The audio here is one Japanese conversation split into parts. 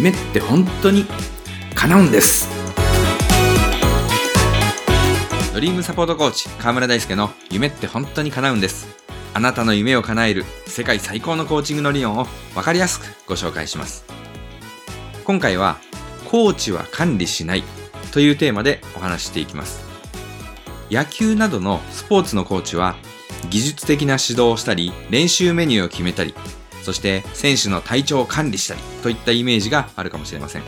夢って本当に叶うんです。ドリームサポートコーチ河村大輔の夢って本当に叶うんです。あなたの夢を叶える世界最高のコーチングの理論を分かりやすくご紹介します。今回はコーチは管理しないというテーマでお話ししていきます。野球などのスポーツのコーチは技術的な指導をしたり練習メニューを決めたりそして選手の体調を管理したりといったイメージがあるかもしれません。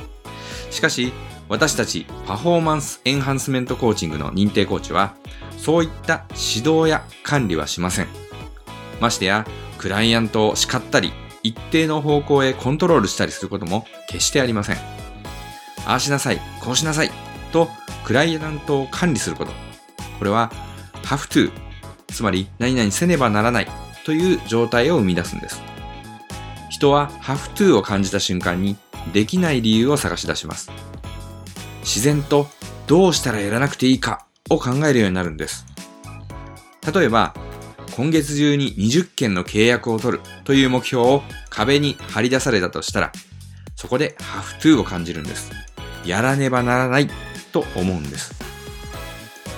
しかし私たちパフォーマンスエンハンスメントコーチングの認定コーチはそういった指導や管理はしません。ましてやクライアントを叱ったり一定の方向へコントロールしたりすることも決してありません。ああしなさいこうしなさいとクライアントを管理すること。これは have to つまり何々せねばならないという状態を生み出すんです。人は have to を感じた瞬間にできない理由を探し出します。自然とどうしたらやらなくていいかを考えるようになるんです。例えば今月中に20件の契約を取るという目標を壁に貼り出されたとしたらそこで have to を感じるんです。やらねばならないと思うんです。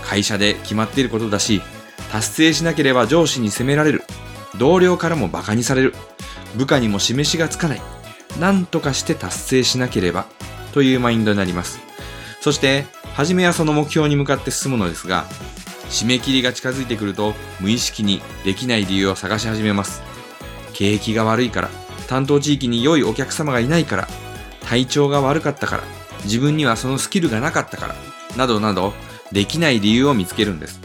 会社で決まっていることだし達成しなければ上司に責められる。同僚からも馬鹿にされる。部下にも示しがつかない。何とかして達成しなければというマインドになります。そして初めはその目標に向かって進むのですが締め切りが近づいてくると無意識にできない理由を探し始めます。景気が悪いから担当地域に良いお客様がいないから体調が悪かったから自分にはそのスキルがなかったからなどなどできない理由を見つけるんです。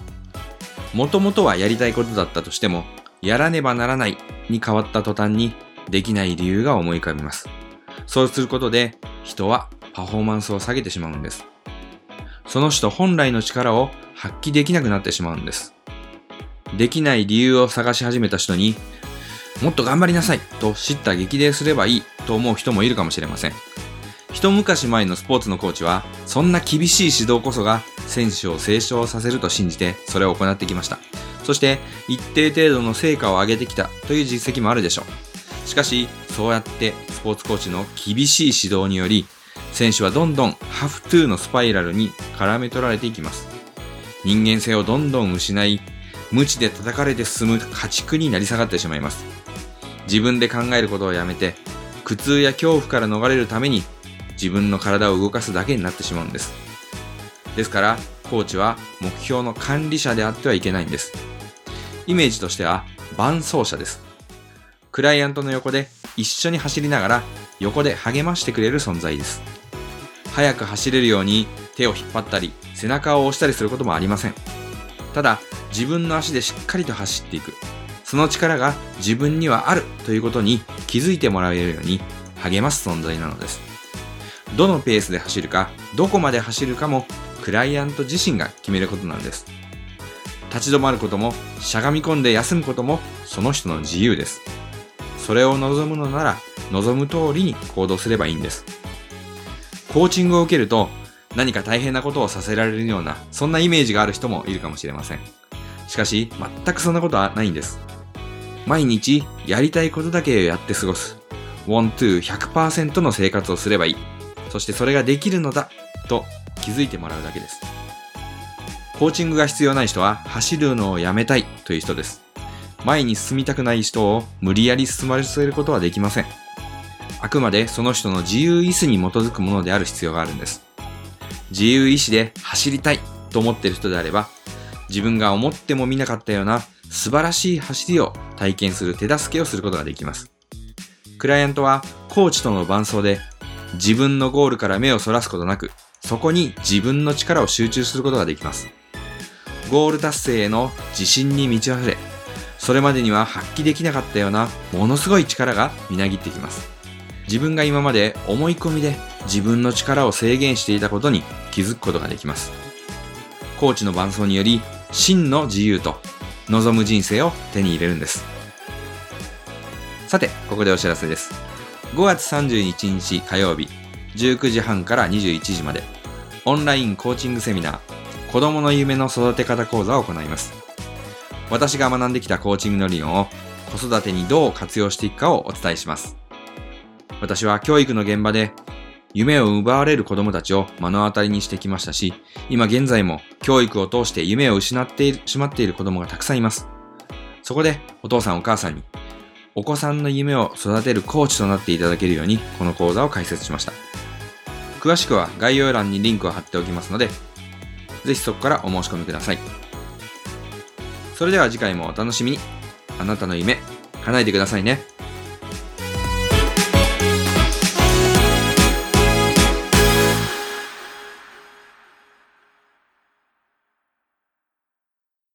もともとはやりたいことだったとしてもやらねばならないに変わった途端にできない理由が思い浮かびます。そうすることで人はパフォーマンスを下げてしまうんです。その人本来の力を発揮できなくなってしまうんです。できない理由を探し始めた人にもっと頑張りなさいと知った激励すればいいと思う人もいるかもしれません。一昔前のスポーツのコーチはそんな厳しい指導こそが選手を成長させると信じてそれを行ってきました。そして一定程度の成果を上げてきたという実績もあるでしょう。しかし、そうやってスポーツコーチの厳しい指導により、選手はどんどんハフトゥーのスパイラルに絡め取られていきます。人間性をどんどん失い、無知で叩かれて進む家畜になり下がってしまいます。自分で考えることをやめて、苦痛や恐怖から逃れるために自分の体を動かすだけになってしまうんです。ですから、コーチは目標の管理者であってはいけないんです。イメージとしては伴走者です。クライアントの横で一緒に走りながら横で励ましてくれる存在です。速く走れるように手を引っ張ったり背中を押したりすることもありません。ただ自分の足でしっかりと走っていく。その力が自分にはあるということに気づいてもらえるように励ます存在なのです。どのペースで走るか、どこまで走るかもクライアント自身が決めることなんです。立ち止まることも、しゃがみ込んで休むことも、その人の自由です。それを望むのなら、望む通りに行動すればいいんです。コーチングを受けると、何か大変なことをさせられるような、そんなイメージがある人もいるかもしれません。しかし、全くそんなことはないんです。毎日、やりたいことだけをやって過ごす。want to 100%の生活をすればいい。そしてそれができるのだ、と気づいてもらうだけです。コーチングが必要ない人は走るのをやめたいという人です。前に進みたくない人を無理やり進ませることはできません。あくまでその人の自由意志に基づくものである必要があるんです。自由意志で走りたいと思っている人であれば、自分が思ってもみなかったような素晴らしい走りを体験する手助けをすることができます。クライアントはコーチとの伴走で自分のゴールから目をそらすことなく、そこに自分の力を集中することができます。ゴール達成への自信に満ち溢れ、それまでには発揮できなかったようなものすごい力がみなぎってきます。自分が今まで思い込みで自分の力を制限していたことに気づくことができます。コーチの伴走により真の自由と望む人生を手に入れるんです。さて、ここでお知らせです。5月31日火曜日、19時半から21時まで、オンラインコーチングセミナー、子供の夢の育て方講座を行います。私が学んできたコーチングの理論を子育てにどう活用していくかをお伝えします。私は教育の現場で夢を奪われる子供たちを目の当たりにしてきましたし、今現在も教育を通して夢を失ってしまっている子供がたくさんいます。そこでお父さんお母さんにお子さんの夢を育てるコーチとなっていただけるようにこの講座を開設しました。詳しくは概要欄にリンクを貼っておきますので、ぜひそこからお申し込みください。それでは次回もお楽しみに。あなたの夢、叶えてくださいね。